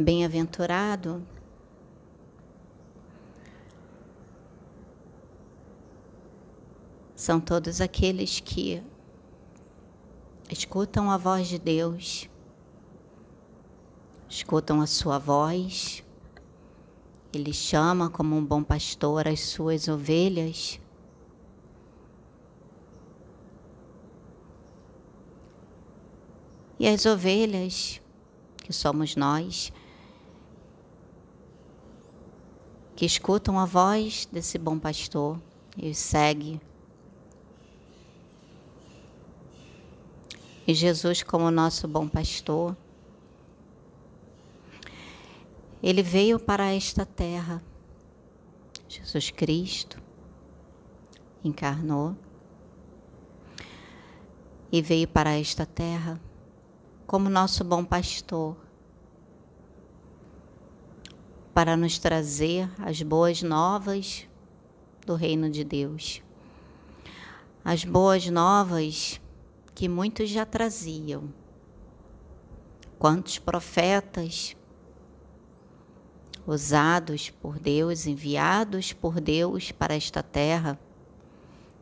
Bem-aventurado são todos aqueles que escutam a voz de Deus, escutam a sua voz, ele chama como um bom pastor as suas ovelhas. E as ovelhas, que somos nós, que escutam a voz desse bom pastor e segue E Jesus, como nosso bom pastor, ele veio para esta terra. Jesus Cristo encarnou e veio para esta terra como nosso bom pastor para nos trazer as boas novas do reino de Deus. As boas novas que muitos já traziam. Quantos profetas usados por Deus, enviados por Deus para esta terra,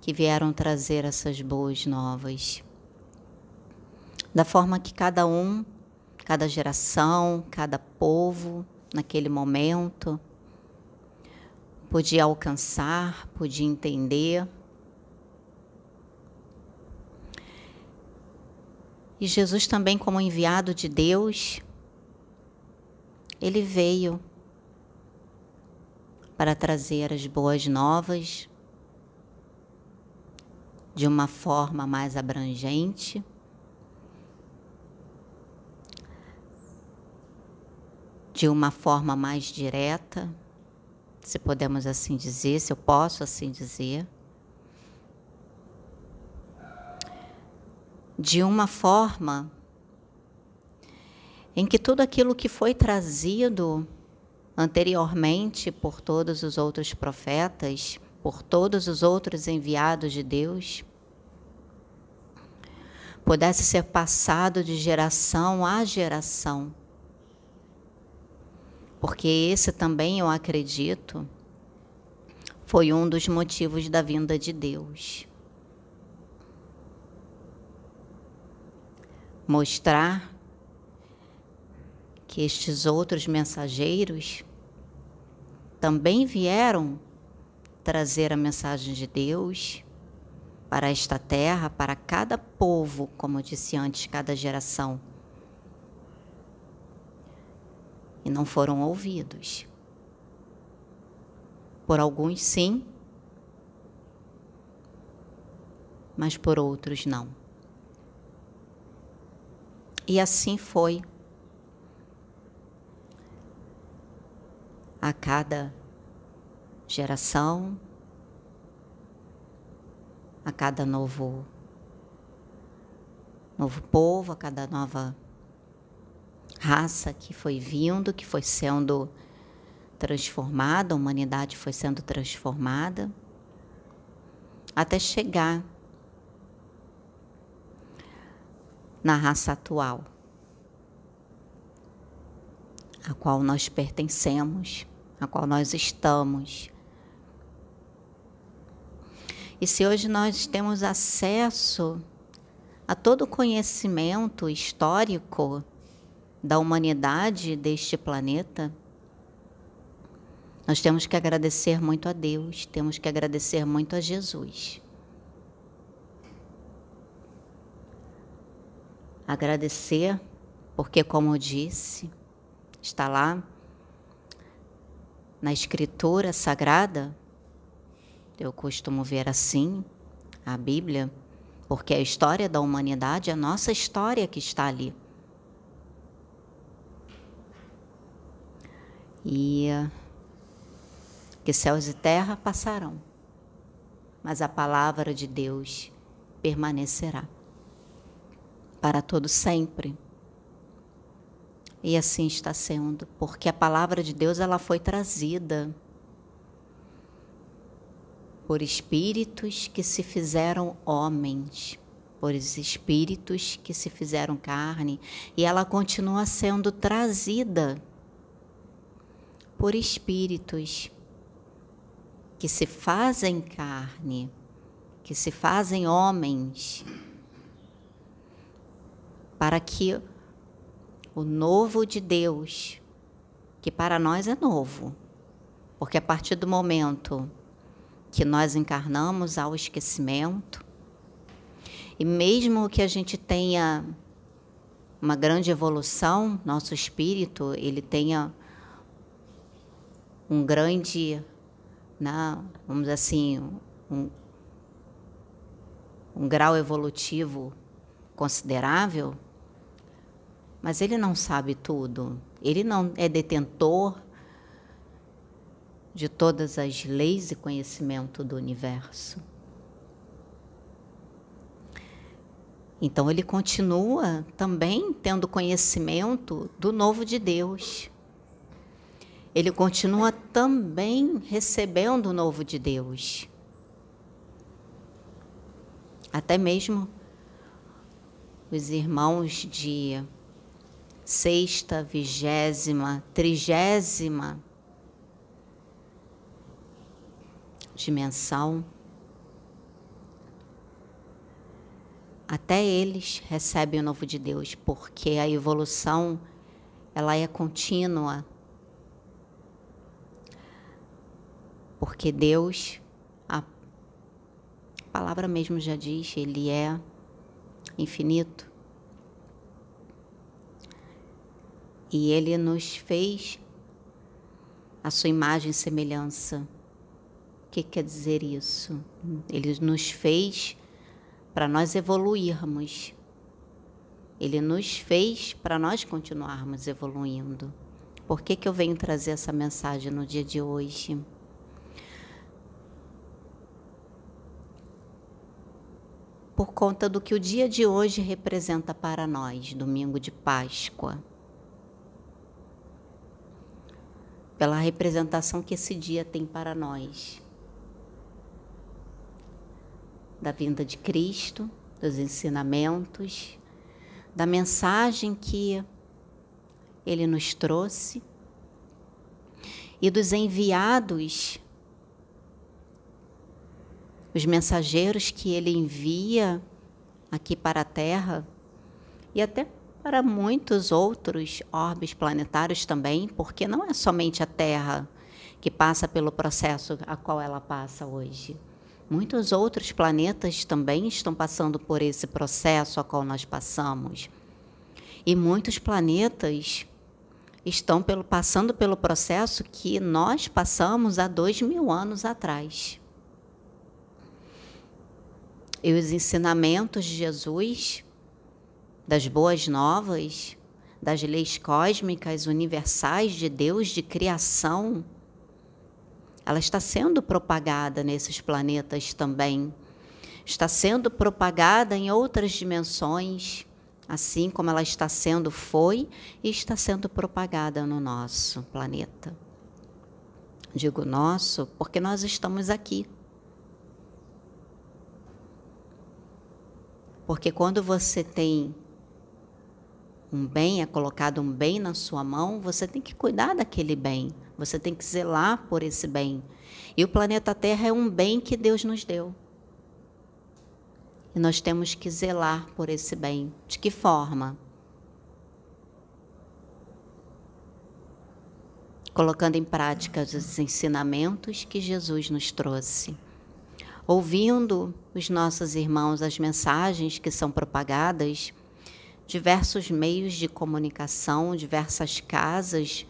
que vieram trazer essas boas novas. Da forma que cada um, cada geração, cada povo, naquele momento, podia alcançar, podia entender E Jesus também, como enviado de Deus, ele veio para trazer as boas novas de uma forma mais abrangente. De uma forma mais direta, se podemos assim dizer, se eu posso assim dizer. de uma forma em que tudo aquilo que foi trazido anteriormente por todos os outros profetas, por todos os outros enviados de Deus, pudesse ser passado de geração a geração. Porque esse também, eu acredito, foi um dos motivos da vinda de Deus. mostrar que estes outros mensageiros também vieram trazer a mensagem de Deus para esta terra, para cada povo, como eu disse antes, cada geração. E não foram ouvidos. Por alguns, sim, mas por outros, não. E assim foi. A cada geração, a cada novo novo povo, a cada nova raça que foi vindo, que foi sendo transformada, a humanidade foi sendo transformada, até chegar na raça atual, a qual nós pertencemos, a qual nós estamos. E se hoje nós temos acesso a todo o conhecimento histórico da humanidade deste planeta, nós temos que agradecer muito a Deus, temos que agradecer muito a Jesus. agradecer, porque, como eu disse, está lá na Escritura Sagrada, eu costumo ver assim, a Bíblia, porque a história da humanidade a nossa história que está ali. E que céus e terra passarão, mas a palavra de Deus permanecerá para todo sempre. E assim está sendo, porque a palavra de Deus ela foi trazida por espíritos que se fizeram homens, por espíritos que se fizeram carne, e ela continua sendo trazida por espíritos que se fazem carne, que se fazem homens, para que o novo de Deus, que para nós é novo, porque a partir do momento que nós encarnamos ao esquecimento, e mesmo que a gente tenha uma grande evolução, nosso espírito, ele tenha um grande, né, vamos dizer assim, um, um grau evolutivo considerável, mas ele não sabe tudo. Ele não é detentor de todas as leis e conhecimento do universo. Então ele continua também tendo conhecimento do novo de Deus. Ele continua também recebendo o novo de Deus. Até mesmo os irmãos de sexta, vigésima, trigésima dimensão até eles recebem o novo de Deus, porque a evolução ela é contínua. Porque Deus, a palavra mesmo já diz, ele é infinito. E ele nos fez a sua imagem e semelhança. O que quer dizer isso? Ele nos fez para nós evoluirmos. Ele nos fez para nós continuarmos evoluindo. Por que, que eu venho trazer essa mensagem no dia de hoje? Por conta do que o dia de hoje representa para nós, domingo de Páscoa. Pela representação que esse dia tem para nós da vinda de Cristo, dos ensinamentos, da mensagem que ele nos trouxe e dos enviados, os mensageiros que ele envia aqui para a Terra e até para muitos outros orbes planetários também, porque não é somente a Terra que passa pelo processo a qual ela passa hoje. Muitos outros planetas também estão passando por esse processo a qual nós passamos. E muitos planetas estão pelo, passando pelo processo que nós passamos há dois mil anos atrás. E os ensinamentos de Jesus, das boas novas, das leis cósmicas universais de Deus, de criação, ela está sendo propagada nesses planetas também. Está sendo propagada em outras dimensões, assim como ela está sendo, foi e está sendo propagada no nosso planeta. Digo nosso porque nós estamos aqui. Porque quando você tem um bem, é colocado um bem na sua mão, você tem que cuidar daquele bem. Você tem que zelar por esse bem. E o planeta Terra é um bem que Deus nos deu. E nós temos que zelar por esse bem. De que forma? Colocando em prática os ensinamentos que Jesus nos trouxe. Ouvindo os nossos irmãos as mensagens que são propagadas, diversos meios de comunicação, diversas casas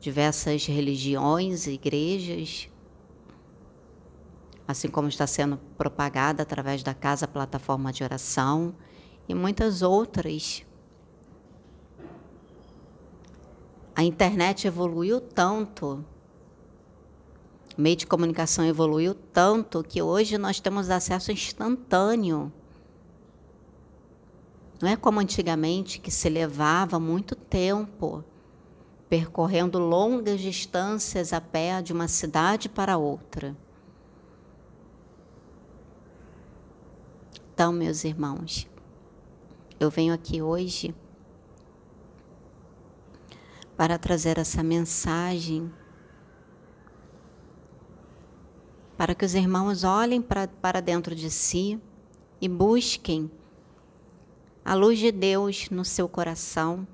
diversas religiões, igrejas, assim como está sendo propagada através da Casa Plataforma de Oração e muitas outras. A internet evoluiu tanto, o meio de comunicação evoluiu tanto que hoje nós temos acesso instantâneo. Não é como antigamente que se levava muito tempo percorrendo longas distâncias a pé de uma cidade para outra. Então, meus irmãos, eu venho aqui hoje para trazer essa mensagem para que os irmãos olhem para, para dentro de si e busquem a luz de Deus no seu coração,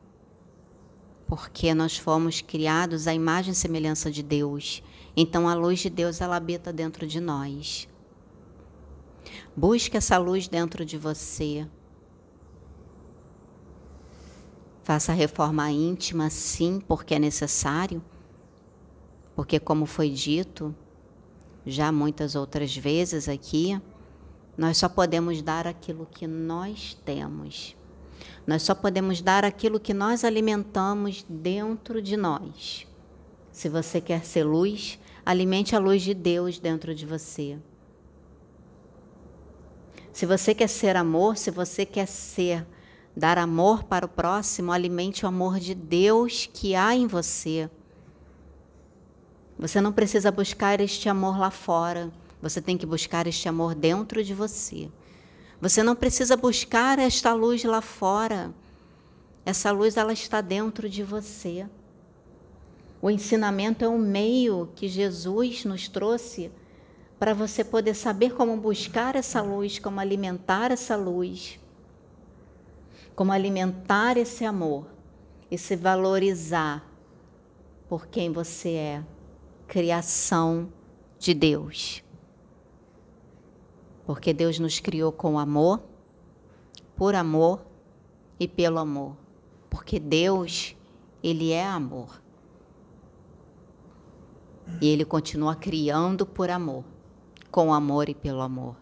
porque nós fomos criados à imagem e semelhança de Deus. Então a luz de Deus ela habita dentro de nós. Busque essa luz dentro de você. Faça a reforma íntima, sim, porque é necessário. Porque, como foi dito, já muitas outras vezes aqui, nós só podemos dar aquilo que nós temos. Nós só podemos dar aquilo que nós alimentamos dentro de nós. Se você quer ser luz, alimente a luz de Deus dentro de você. Se você quer ser amor, se você quer ser dar amor para o próximo, alimente o amor de Deus que há em você. Você não precisa buscar este amor lá fora. Você tem que buscar este amor dentro de você. Você não precisa buscar esta luz lá fora. Essa luz ela está dentro de você. O ensinamento é um meio que Jesus nos trouxe para você poder saber como buscar essa luz, como alimentar essa luz, como alimentar esse amor e se valorizar por quem você é criação de Deus. Porque Deus nos criou com amor, por amor e pelo amor. Porque Deus, Ele é amor. E Ele continua criando por amor, com amor e pelo amor.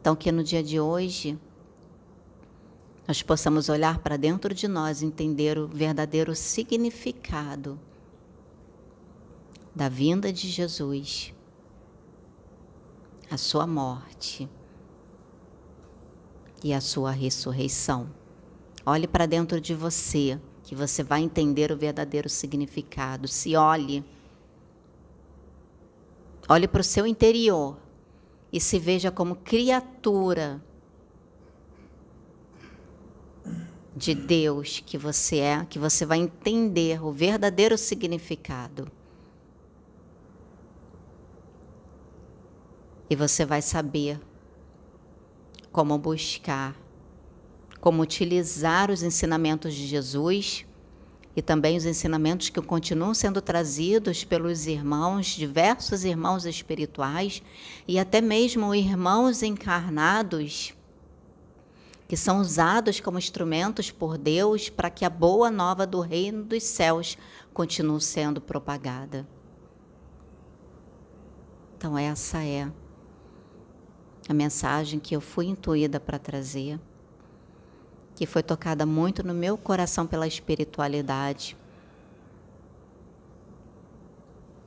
Então, que no dia de hoje, nós possamos olhar para dentro de nós entender o verdadeiro significado da vinda de Jesus, a sua morte e a sua ressurreição. Olhe para dentro de você, que você vai entender o verdadeiro significado. Se olhe. Olhe para o seu interior e se veja como criatura de Deus que você é, que você vai entender o verdadeiro significado. E você vai saber como buscar, como utilizar os ensinamentos de Jesus e também os ensinamentos que continuam sendo trazidos pelos irmãos, diversos irmãos espirituais e até mesmo irmãos encarnados que são usados como instrumentos por Deus para que a boa nova do reino dos céus continue sendo propagada. Então, essa é a mensagem que eu fui intuída para trazer, que foi tocada muito no meu coração pela espiritualidade.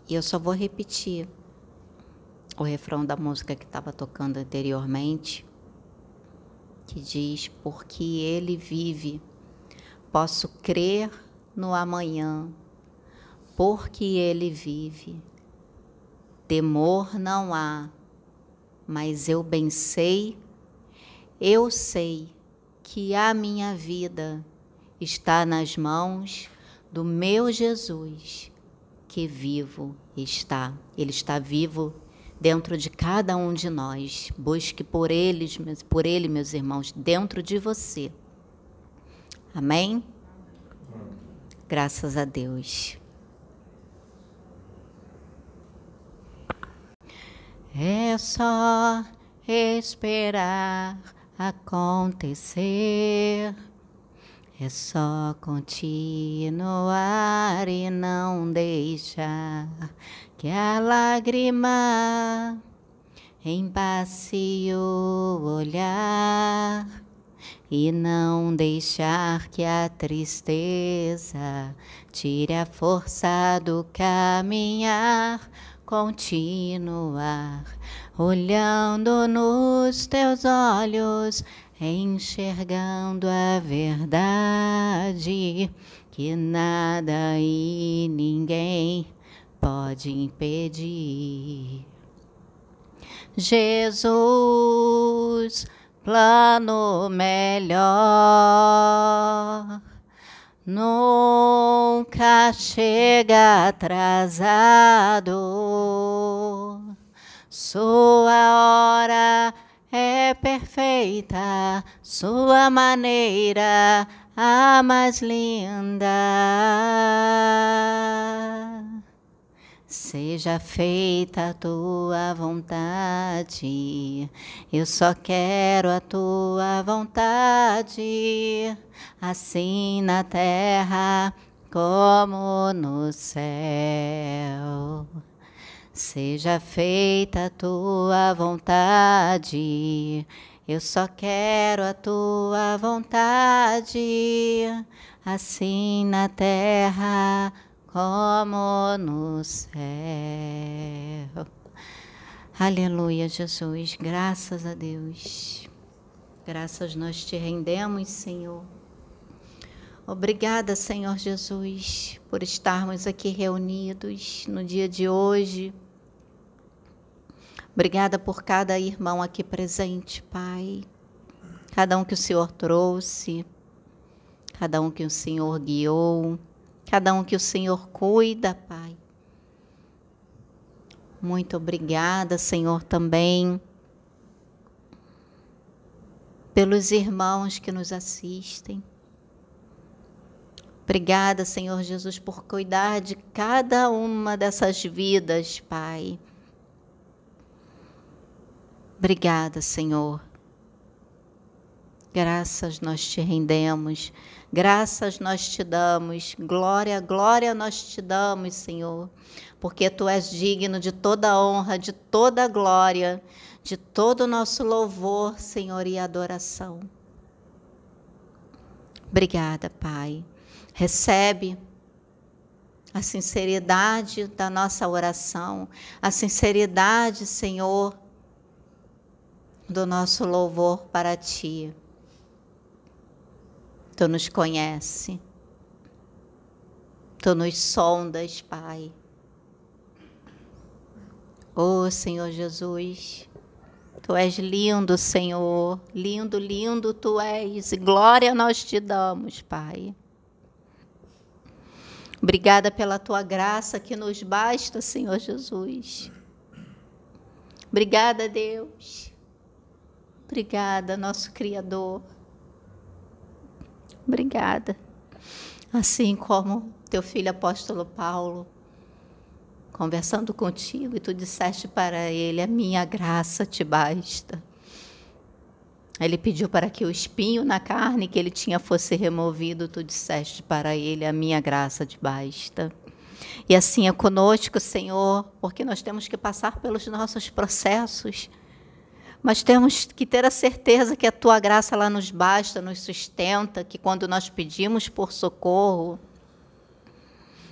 E eu só vou repetir o refrão da música que estava tocando anteriormente que diz: Porque Ele vive, posso crer no amanhã, porque Ele vive. Temor não há, mas eu bem sei, eu sei que a minha vida está nas mãos do meu Jesus, que vivo está. Ele está vivo dentro de cada um de nós. Busque por eles, por ele, meus irmãos, dentro de você. Amém? Graças a Deus. É só esperar acontecer. É só continuar e não deixar que a lágrima embacie o olhar e não deixar que a tristeza tire a força do caminhar, continuar olhando nos teus olhos, enxergando a verdade que nada e ninguém pode impedir. Jesus, plano melhor. Nunca chega atrasado. Sua hora é perfeita, sua maneira a mais linda. Seja feita a tua vontade, eu só quero a tua vontade, assim na terra como no céu. Seja feita a tua vontade, eu só quero a tua vontade, assim na terra como no céu. Aleluia, Jesus. Graças a Deus. Graças nós te rendemos, Senhor. Obrigada, Senhor Jesus, por estarmos aqui reunidos no dia de hoje. Obrigada por cada irmão aqui presente, Pai. Cada um que o Senhor trouxe, cada um que o Senhor guiou cada um que o Senhor cuida, Pai. Muito obrigada, Senhor, também pelos irmãos que nos assistem. Obrigada, Senhor Jesus, por cuidar de cada uma dessas vidas, Pai. Obrigada, Senhor. Graças nós te rendemos. Graças nós te damos, glória, glória nós te damos, Senhor, porque tu és digno de toda honra, de toda glória, de todo o nosso louvor, Senhor, e adoração. Obrigada, Pai. Recebe a sinceridade da nossa oração, a sinceridade, Senhor, do nosso louvor para ti. Tu nos conhece. Tu nos sondas, Pai. Oh, Senhor Jesus, Tu és lindo, Senhor. Lindo, lindo Tu és. E glória nós te damos, Pai. Obrigada pela Tua graça que nos basta, Senhor Jesus. Obrigada, Deus. Obrigada, nosso Criador. Obrigada. Assim como teu filho apóstolo Paulo, conversando contigo, e tu disseste para ele: A minha graça te basta. Ele pediu para que o espinho na carne que ele tinha fosse removido, tu disseste para ele: A minha graça te basta. E assim é conosco, Senhor, porque nós temos que passar pelos nossos processos mas temos que ter a certeza que a tua graça ela nos basta, nos sustenta, que quando nós pedimos por socorro,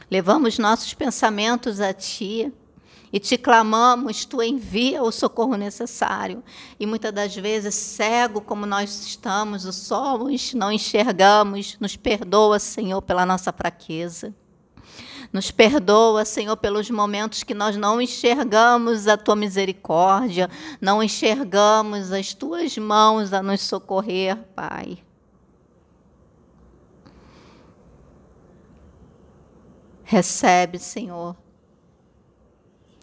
levamos nossos pensamentos a ti e te clamamos, tu envia o socorro necessário. E muitas das vezes, cego como nós estamos, somos, não enxergamos, nos perdoa, Senhor, pela nossa fraqueza. Nos perdoa, Senhor, pelos momentos que nós não enxergamos a tua misericórdia, não enxergamos as tuas mãos a nos socorrer, Pai. Recebe, Senhor,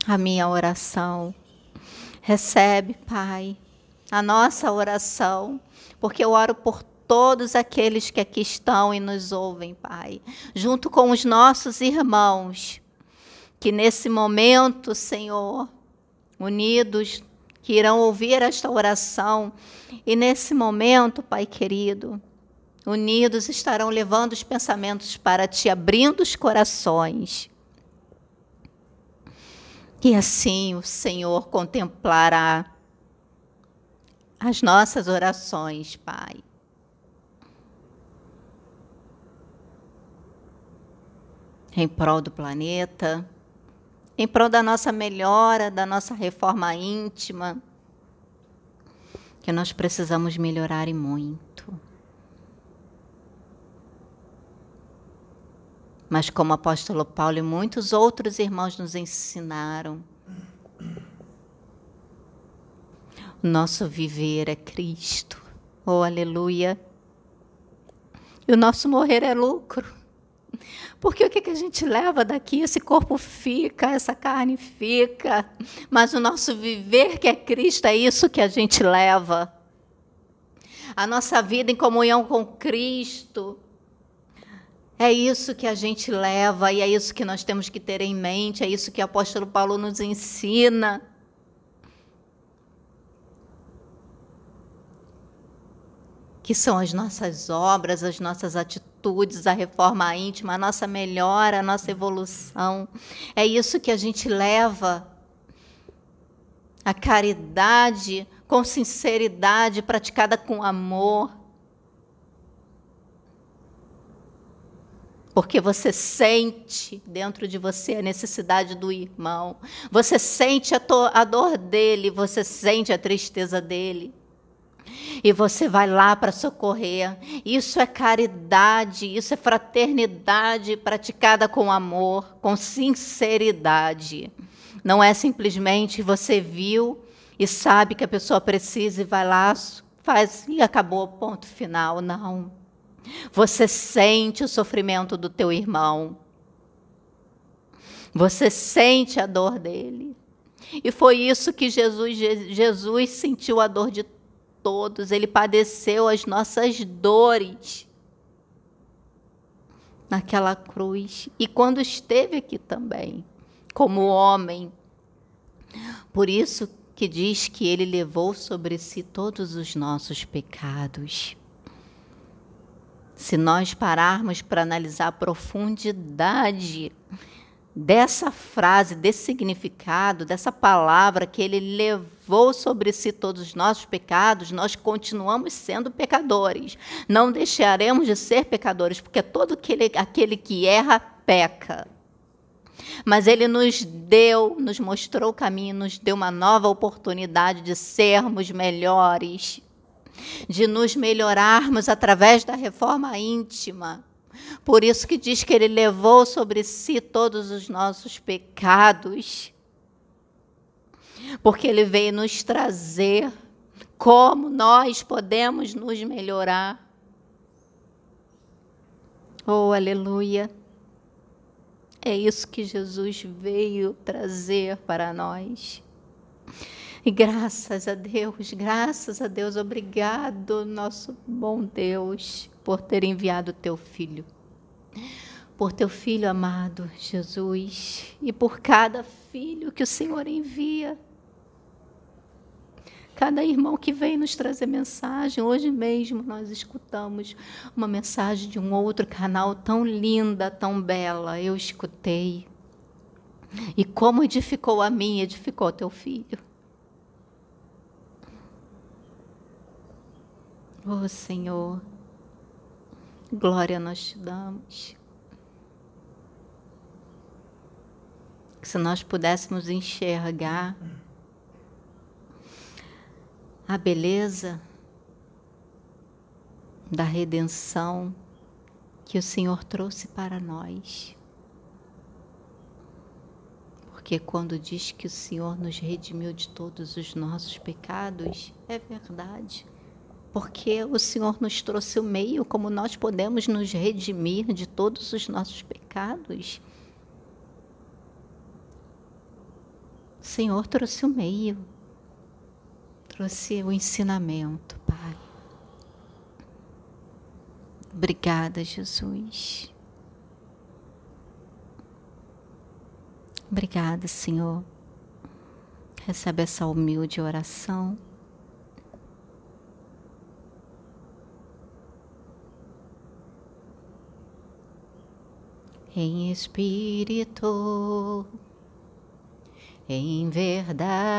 a minha oração. Recebe, Pai, a nossa oração, porque eu oro por todos aqueles que aqui estão e nos ouvem, Pai, junto com os nossos irmãos, que nesse momento, Senhor, unidos, que irão ouvir esta oração, e nesse momento, Pai querido, unidos estarão levando os pensamentos para Ti, abrindo os corações. E assim o Senhor contemplará as nossas orações, Pai. Em prol do planeta, em prol da nossa melhora, da nossa reforma íntima, que nós precisamos melhorar e muito. Mas como o apóstolo Paulo e muitos outros irmãos nos ensinaram, nosso viver é Cristo. Oh, aleluia. E o nosso morrer é lucro. Porque o que, que a gente leva daqui? Esse corpo fica, essa carne fica, mas o nosso viver, que é Cristo, é isso que a gente leva. A nossa vida em comunhão com Cristo. É isso que a gente leva e é isso que nós temos que ter em mente, é isso que o apóstolo Paulo nos ensina. Que são as nossas obras, as nossas atitudes, a reforma íntima, a nossa melhora, a nossa evolução. É isso que a gente leva. A caridade com sinceridade, praticada com amor. Porque você sente dentro de você a necessidade do irmão, você sente a, a dor dele, você sente a tristeza dele e você vai lá para socorrer. Isso é caridade, isso é fraternidade praticada com amor, com sinceridade. Não é simplesmente você viu e sabe que a pessoa precisa e vai lá, faz e acabou, ponto final. Não. Você sente o sofrimento do teu irmão. Você sente a dor dele. E foi isso que Jesus, Jesus sentiu a dor de todos, ele padeceu as nossas dores naquela cruz e quando esteve aqui também, como homem. Por isso que diz que ele levou sobre si todos os nossos pecados. Se nós pararmos para analisar a profundidade dessa frase, desse significado, dessa palavra que ele levou sobre si todos os nossos pecados, nós continuamos sendo pecadores. Não deixaremos de ser pecadores, porque todo aquele, aquele que erra, peca. Mas ele nos deu, nos mostrou o caminho, nos deu uma nova oportunidade de sermos melhores, de nos melhorarmos através da reforma íntima por isso que diz que ele levou sobre si todos os nossos pecados. Porque ele veio nos trazer como nós podemos nos melhorar. Oh, aleluia. É isso que Jesus veio trazer para nós. E graças a Deus, graças a Deus, obrigado, nosso bom Deus, por ter enviado teu filho. Por teu filho amado, Jesus, e por cada filho que o Senhor envia. Cada irmão que vem nos trazer mensagem, hoje mesmo nós escutamos uma mensagem de um outro canal tão linda, tão bela. Eu escutei. E como edificou a mim, edificou teu filho. Oh Senhor, glória nós te damos. Se nós pudéssemos enxergar a beleza da redenção que o Senhor trouxe para nós. Porque quando diz que o Senhor nos redimiu de todos os nossos pecados, é verdade porque o Senhor nos trouxe o meio como nós podemos nos redimir de todos os nossos pecados. O Senhor trouxe o meio, trouxe o ensinamento, Pai. Obrigada, Jesus. Obrigada, Senhor. Recebe essa humilde oração. em espírito, em verdade,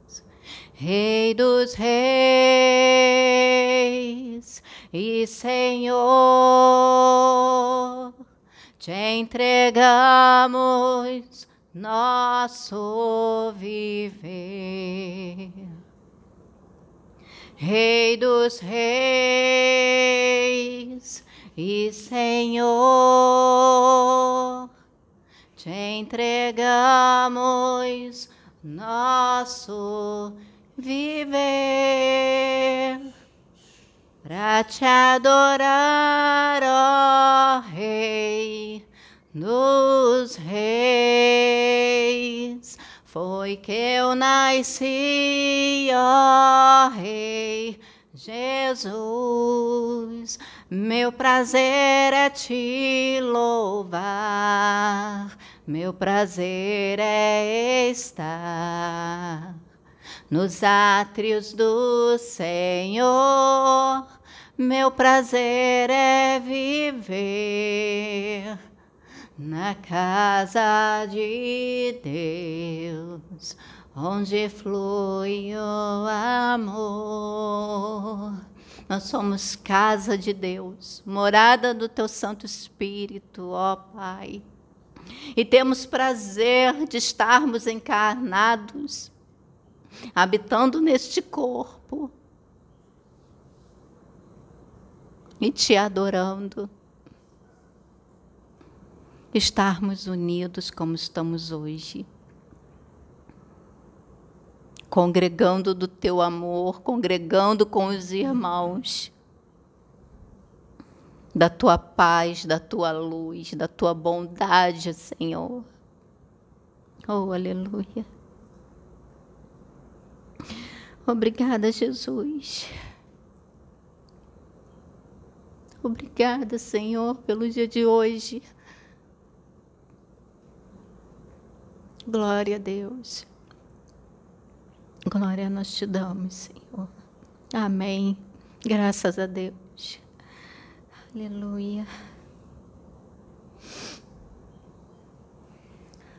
Rei dos reis e Senhor, te entregamos nosso viver. Rei dos reis e Senhor, te entregamos nosso viver para te adorar, ó Rei dos Reis. Foi que eu nasci, ó Rei Jesus. Meu prazer é te louvar, meu prazer é estar nos átrios do Senhor. Meu prazer é viver na casa de Deus, onde flui o amor. Nós somos casa de Deus, morada do teu Santo Espírito, ó Pai. E temos prazer de estarmos encarnados, habitando neste corpo e te adorando estarmos unidos como estamos hoje, congregando do teu amor, congregando com os irmãos, da tua paz, da tua luz, da tua bondade, Senhor. Oh, aleluia. Obrigada, Jesus. Obrigada, Senhor, pelo dia de hoje. Glória a Deus. Glória nós te damos, Senhor. Amém. Graças a Deus. Aleluia.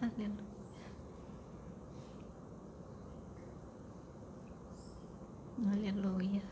Aleluia. Aleluia.